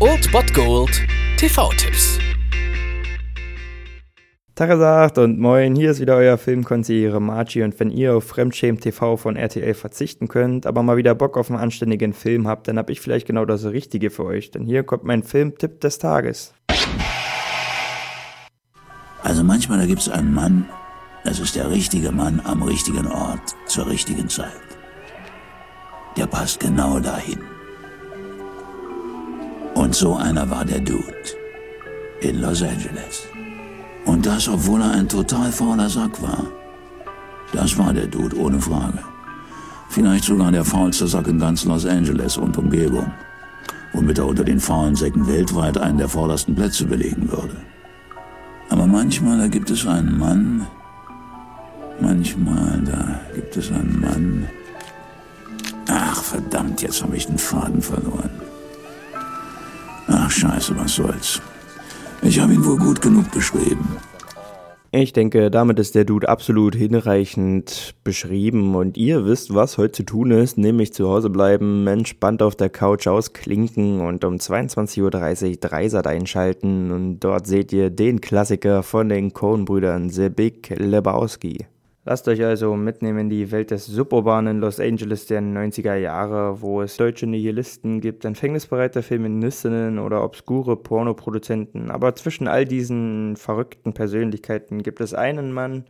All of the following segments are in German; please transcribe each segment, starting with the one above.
Old Bot Gold TV-Tipps. Tagesagt und moin, hier ist wieder euer Filmkonsigliere Margie und wenn ihr auf Fremdschämen TV von RTL verzichten könnt, aber mal wieder Bock auf einen anständigen Film habt, dann hab ich vielleicht genau das Richtige für euch, denn hier kommt mein Filmtipp des Tages. Also manchmal da gibt's einen Mann, das ist der richtige Mann am richtigen Ort zur richtigen Zeit. Der passt genau dahin. Und so einer war der Dude in Los Angeles. Und das, obwohl er ein total fauler Sack war. Das war der Dude, ohne Frage. Vielleicht sogar der faulste Sack in ganz Los Angeles und Umgebung. Womit er unter den faulen Säcken weltweit einen der vordersten Plätze belegen würde. Aber manchmal, da gibt es einen Mann, manchmal, da gibt es einen Mann. Ach, verdammt, jetzt habe ich den Faden verloren. Scheiße, was soll's. Ich habe ihn wohl gut genug beschrieben. Ich denke, damit ist der Dude absolut hinreichend beschrieben und ihr wisst, was heute zu tun ist, nämlich zu Hause bleiben, entspannt auf der Couch ausklinken und um 22.30 Uhr Dreisat einschalten und dort seht ihr den Klassiker von den Coen-Brüdern, The Big Lebowski. Lasst euch also mitnehmen in die Welt des suburbanen Los Angeles der 90er Jahre, wo es deutsche Nihilisten gibt, empfängnisbereite Feministinnen oder obskure Pornoproduzenten. Aber zwischen all diesen verrückten Persönlichkeiten gibt es einen Mann,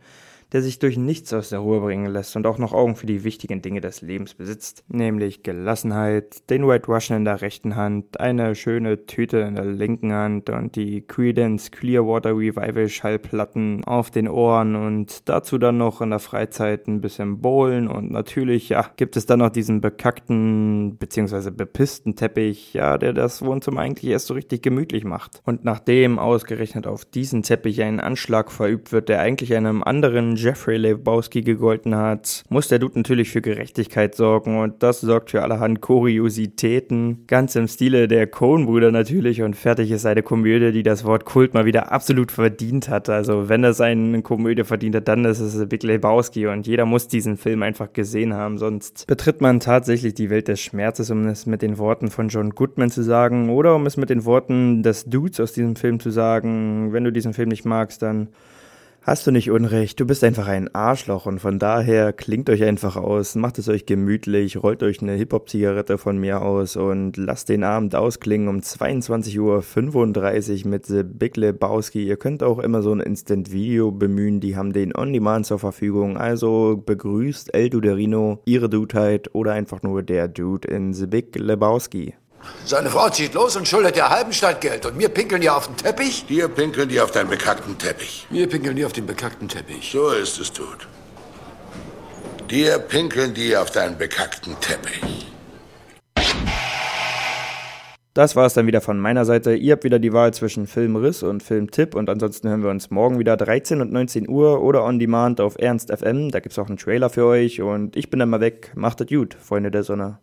der sich durch nichts aus der Ruhe bringen lässt und auch noch Augen für die wichtigen Dinge des Lebens besitzt, nämlich Gelassenheit, den White Russian in der rechten Hand, eine schöne Tüte in der linken Hand und die Credence Clearwater Revival Schallplatten auf den Ohren und dazu dann noch in der Freizeit ein bisschen bowlen und natürlich, ja, gibt es dann noch diesen bekackten bzw. bepissten Teppich, ja, der das Wohnzimmer eigentlich erst so richtig gemütlich macht. Und nachdem ausgerechnet auf diesen Teppich ein Anschlag verübt wird, der eigentlich einem anderen Jeffrey Lebowski gegolten hat, muss der Dude natürlich für Gerechtigkeit sorgen und das sorgt für allerhand Kuriositäten, ganz im Stile der Coen-Brüder natürlich und fertig ist eine Komödie, die das Wort Kult mal wieder absolut verdient hat. Also wenn es eine Komödie verdient hat, dann ist es Big Lebowski und jeder muss diesen Film einfach gesehen haben, sonst betritt man tatsächlich die Welt des Schmerzes, um es mit den Worten von John Goodman zu sagen oder um es mit den Worten des Dudes aus diesem Film zu sagen, wenn du diesen Film nicht magst, dann Hast du nicht Unrecht, du bist einfach ein Arschloch und von daher klingt euch einfach aus, macht es euch gemütlich, rollt euch eine Hip-Hop-Zigarette von mir aus und lasst den Abend ausklingen um 22.35 Uhr mit The Big Lebowski. Ihr könnt auch immer so ein Instant-Video bemühen, die haben den On-Demand zur Verfügung, also begrüßt El Duderino, ihre Dudeheit oder einfach nur der Dude in The Big Lebowski. Seine Frau zieht los und schuldet der halben Stadt Geld. Und mir pinkeln die auf den Teppich? Hier pinkeln die auf deinen bekackten Teppich. Mir pinkeln die auf den bekackten Teppich. So ist es, Tut. Dir pinkeln die auf deinen bekackten Teppich. Das war es dann wieder von meiner Seite. Ihr habt wieder die Wahl zwischen Filmriss und Filmtipp und ansonsten hören wir uns morgen wieder 13 und 19 Uhr oder on demand auf Ernst FM. Da gibt es auch einen Trailer für euch und ich bin dann mal weg. Macht es gut, Freunde der Sonne.